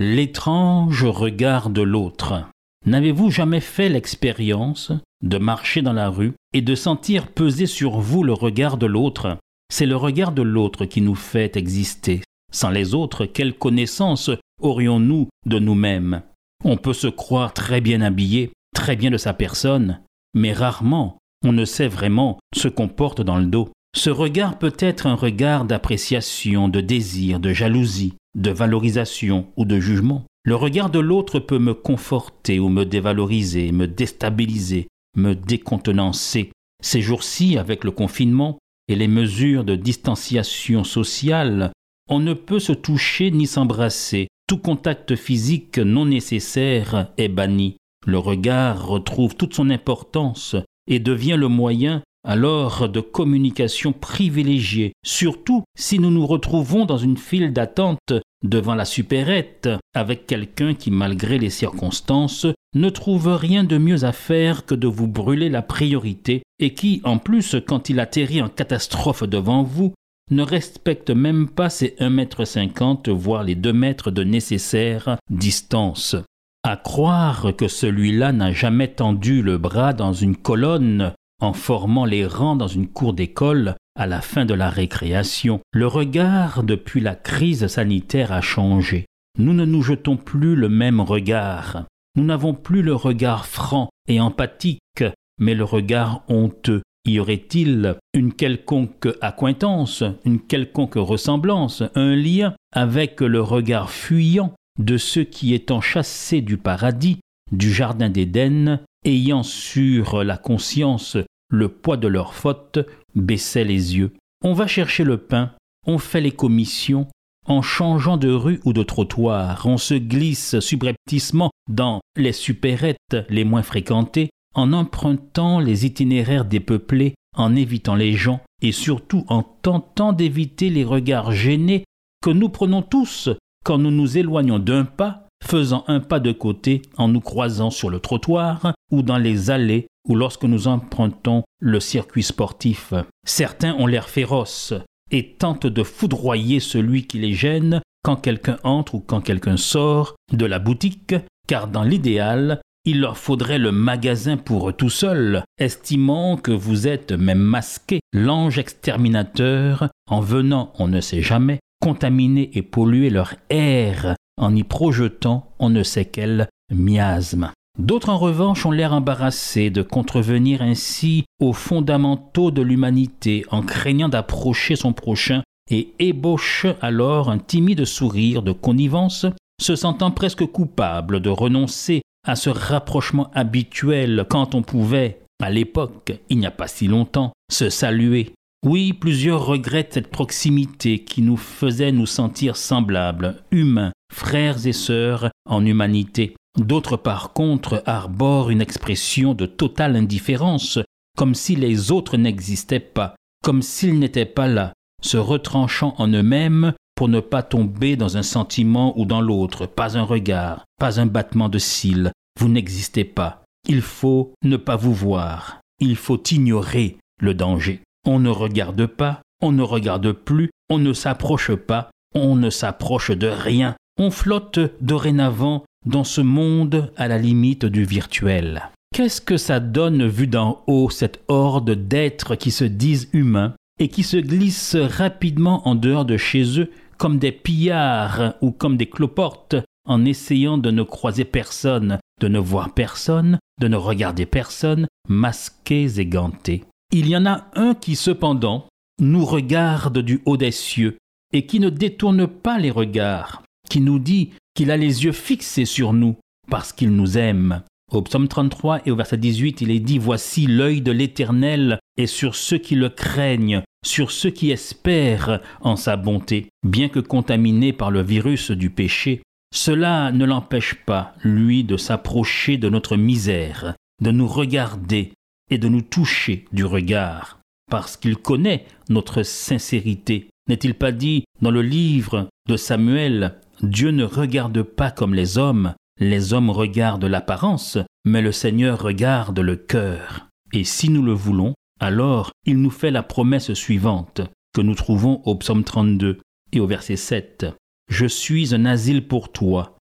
L'étrange regard de l'autre. N'avez-vous jamais fait l'expérience de marcher dans la rue et de sentir peser sur vous le regard de l'autre? C'est le regard de l'autre qui nous fait exister. Sans les autres, quelle connaissance aurions-nous de nous-mêmes? On peut se croire très bien habillé, très bien de sa personne, mais rarement on ne sait vraiment ce qu'on porte dans le dos. Ce regard peut être un regard d'appréciation, de désir, de jalousie, de valorisation ou de jugement. Le regard de l'autre peut me conforter ou me dévaloriser, me déstabiliser, me décontenancer. Ces jours-ci, avec le confinement et les mesures de distanciation sociale, on ne peut se toucher ni s'embrasser. Tout contact physique non nécessaire est banni. Le regard retrouve toute son importance et devient le moyen alors de communication privilégiée, surtout si nous nous retrouvons dans une file d'attente devant la supérette avec quelqu'un qui, malgré les circonstances, ne trouve rien de mieux à faire que de vous brûler la priorité et qui, en plus, quand il atterrit en catastrophe devant vous, ne respecte même pas ses 1,50 m, voire les 2 mètres de nécessaire distance. À croire que celui-là n'a jamais tendu le bras dans une colonne en formant les rangs dans une cour d'école à la fin de la récréation. Le regard depuis la crise sanitaire a changé. Nous ne nous jetons plus le même regard. Nous n'avons plus le regard franc et empathique, mais le regard honteux. Y aurait-il une quelconque accointance, une quelconque ressemblance, un lien avec le regard fuyant de ceux qui étant chassés du paradis, du jardin d'Éden, ayant sur la conscience le poids de leurs fautes, baissaient les yeux. On va chercher le pain, on fait les commissions, en changeant de rue ou de trottoir, on se glisse subrepticement dans les supérettes les moins fréquentées, en empruntant les itinéraires dépeuplés, en évitant les gens, et surtout en tentant d'éviter les regards gênés que nous prenons tous quand nous nous éloignons d'un pas, faisant un pas de côté en nous croisant sur le trottoir ou dans les allées ou lorsque nous empruntons le circuit sportif. Certains ont l'air féroces et tentent de foudroyer celui qui les gêne quand quelqu'un entre ou quand quelqu'un sort de la boutique, car dans l'idéal, il leur faudrait le magasin pour eux tout seuls, estimant que vous êtes même masqué, l'ange exterminateur, en venant, on ne sait jamais, contaminer et polluer leur air en y projetant on ne sait quel miasme. D'autres en revanche ont l'air embarrassés de contrevenir ainsi aux fondamentaux de l'humanité en craignant d'approcher son prochain et ébauchent alors un timide sourire de connivence, se sentant presque coupable de renoncer à ce rapprochement habituel quand on pouvait, à l'époque, il n'y a pas si longtemps, se saluer. Oui, plusieurs regrettent cette proximité qui nous faisait nous sentir semblables, humains, frères et sœurs en humanité. D'autres par contre arborent une expression de totale indifférence, comme si les autres n'existaient pas, comme s'ils n'étaient pas là, se retranchant en eux-mêmes pour ne pas tomber dans un sentiment ou dans l'autre, pas un regard, pas un battement de cils, vous n'existez pas. Il faut ne pas vous voir, il faut ignorer le danger. On ne regarde pas, on ne regarde plus, on ne s'approche pas, on ne s'approche de rien. On flotte dorénavant dans ce monde à la limite du virtuel. Qu'est-ce que ça donne vu d'en haut cette horde d'êtres qui se disent humains et qui se glissent rapidement en dehors de chez eux comme des pillards ou comme des cloportes en essayant de ne croiser personne, de ne voir personne, de ne regarder personne, masqués et gantés. Il y en a un qui cependant nous regarde du haut des cieux et qui ne détourne pas les regards, qui nous dit qu'il a les yeux fixés sur nous parce qu'il nous aime. Au psaume 33 et au verset 18, il est dit Voici l'œil de l'Éternel est sur ceux qui le craignent, sur ceux qui espèrent en sa bonté. Bien que contaminés par le virus du péché, cela ne l'empêche pas, lui, de s'approcher de notre misère, de nous regarder et de nous toucher du regard, parce qu'il connaît notre sincérité. N'est-il pas dit dans le livre de Samuel, Dieu ne regarde pas comme les hommes, les hommes regardent l'apparence, mais le Seigneur regarde le cœur. Et si nous le voulons, alors il nous fait la promesse suivante, que nous trouvons au psaume 32 et au verset 7. Je suis un asile pour toi.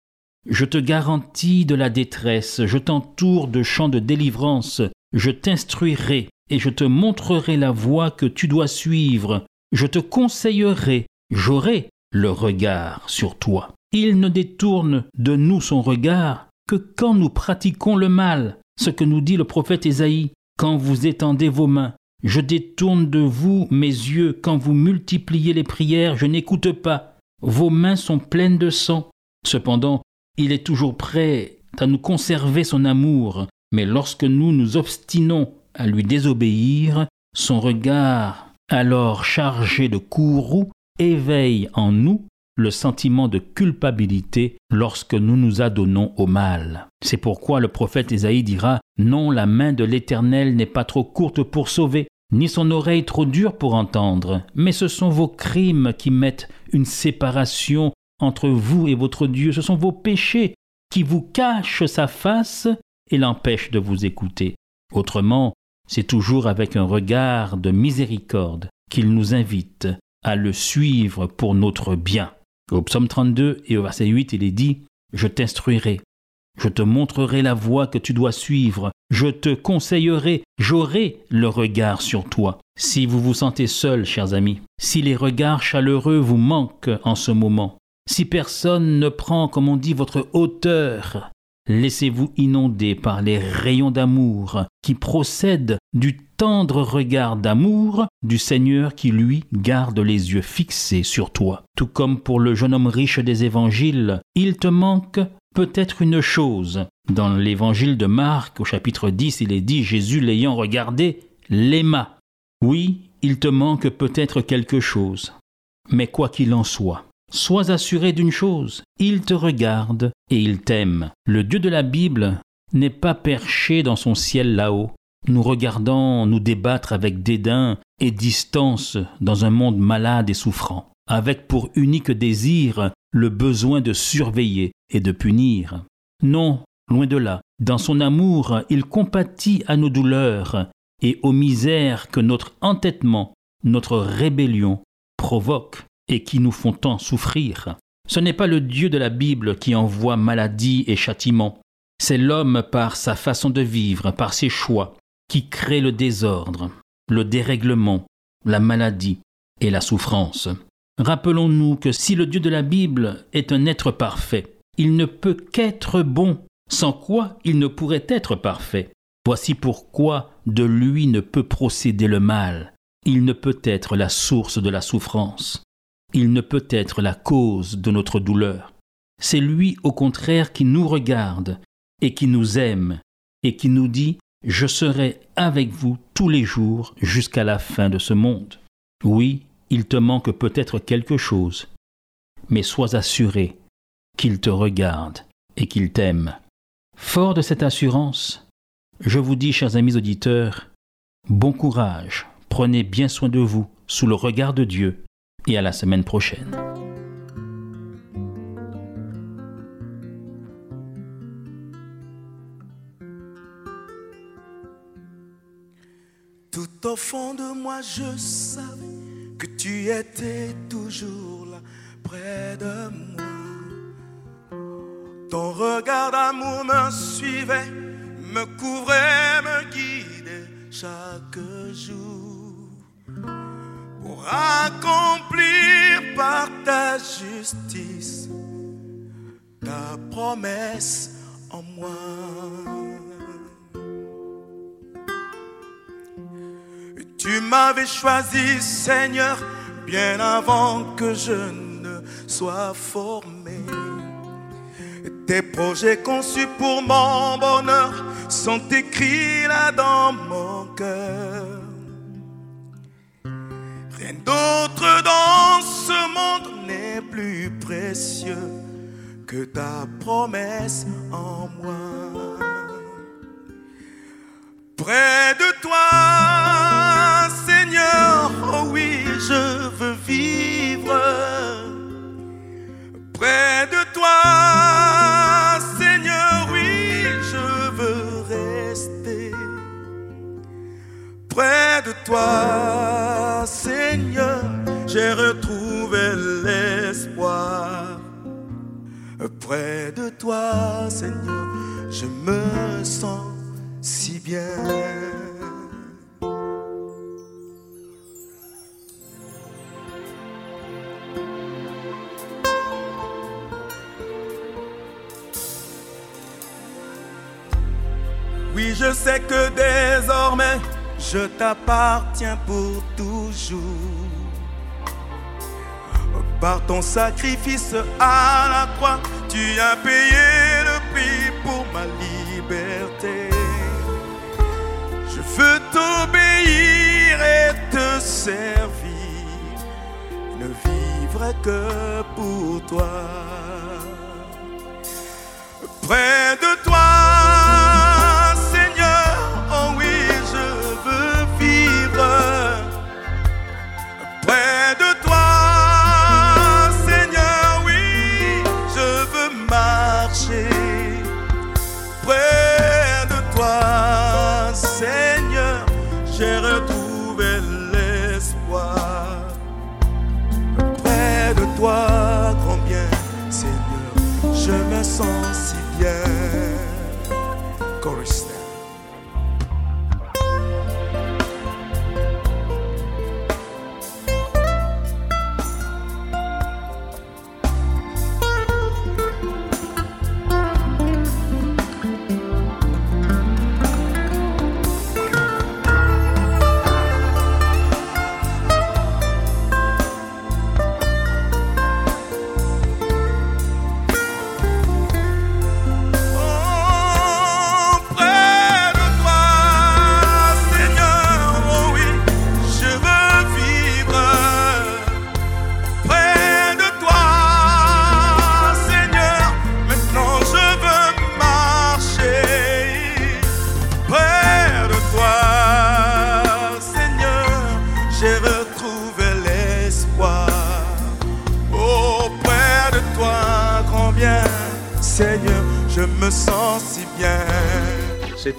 Je te garantis de la détresse, je t'entoure de champs de délivrance, je t'instruirai et je te montrerai la voie que tu dois suivre, je te conseillerai, j'aurai le regard sur toi. Il ne détourne de nous son regard que quand nous pratiquons le mal, ce que nous dit le prophète Ésaïe, quand vous étendez vos mains. Je détourne de vous mes yeux, quand vous multipliez les prières, je n'écoute pas. Vos mains sont pleines de sang. Cependant, il est toujours prêt à nous conserver son amour, mais lorsque nous nous obstinons à lui désobéir, son regard, alors chargé de courroux, éveille en nous le sentiment de culpabilité lorsque nous nous adonnons au mal. C'est pourquoi le prophète Ésaïe dira Non, la main de l'Éternel n'est pas trop courte pour sauver, ni son oreille trop dure pour entendre, mais ce sont vos crimes qui mettent une séparation entre vous et votre Dieu, ce sont vos péchés qui vous cachent sa face et l'empêchent de vous écouter. Autrement, c'est toujours avec un regard de miséricorde qu'il nous invite à le suivre pour notre bien. Au psaume 32 et au verset 8, il est dit Je t'instruirai, je te montrerai la voie que tu dois suivre, je te conseillerai, j'aurai le regard sur toi. Si vous vous sentez seul, chers amis, si les regards chaleureux vous manquent en ce moment, si personne ne prend, comme on dit, votre hauteur, Laissez-vous inonder par les rayons d'amour qui procèdent du tendre regard d'amour du Seigneur qui lui garde les yeux fixés sur toi. Tout comme pour le jeune homme riche des évangiles, il te manque peut-être une chose. Dans l'évangile de Marc au chapitre 10, il est dit Jésus l'ayant regardé l'aima. Oui, il te manque peut-être quelque chose. Mais quoi qu'il en soit, Sois assuré d'une chose, il te regarde et il t'aime. Le Dieu de la Bible n'est pas perché dans son ciel là-haut, nous regardant nous débattre avec dédain et distance dans un monde malade et souffrant, avec pour unique désir le besoin de surveiller et de punir. Non, loin de là, dans son amour, il compatit à nos douleurs et aux misères que notre entêtement, notre rébellion provoque et qui nous font tant souffrir. Ce n'est pas le Dieu de la Bible qui envoie maladie et châtiment, c'est l'homme par sa façon de vivre, par ses choix, qui crée le désordre, le dérèglement, la maladie et la souffrance. Rappelons-nous que si le Dieu de la Bible est un être parfait, il ne peut qu'être bon, sans quoi il ne pourrait être parfait. Voici pourquoi de lui ne peut procéder le mal, il ne peut être la source de la souffrance il ne peut être la cause de notre douleur. C'est lui au contraire qui nous regarde et qui nous aime et qui nous dit Je serai avec vous tous les jours jusqu'à la fin de ce monde. Oui, il te manque peut-être quelque chose, mais sois assuré qu'il te regarde et qu'il t'aime. Fort de cette assurance, je vous dis, chers amis auditeurs, bon courage, prenez bien soin de vous sous le regard de Dieu et à la semaine prochaine. Tout au fond de moi, je savais que tu étais toujours là, près de moi. Ton regard d'amour me suivait, me couvrait, me guidait chaque jour accomplir par ta justice ta promesse en moi. Tu m'avais choisi, Seigneur, bien avant que je ne sois formé. Tes projets conçus pour mon bonheur sont écrits là dans mon cœur. Rien d'autre dans ce monde n'est plus précieux que ta promesse en moi. Près de toi, Seigneur, oh oui, je veux vivre. Près de toi, Seigneur, oui, je veux rester. Près de toi, Près de toi, Seigneur, je me sens si bien. Oui, je sais que désormais, je t'appartiens pour toujours. Par ton sacrifice à la croix, tu as payé le prix pour ma liberté. Je veux t'obéir et te servir, ne vivre que pour toi. Près de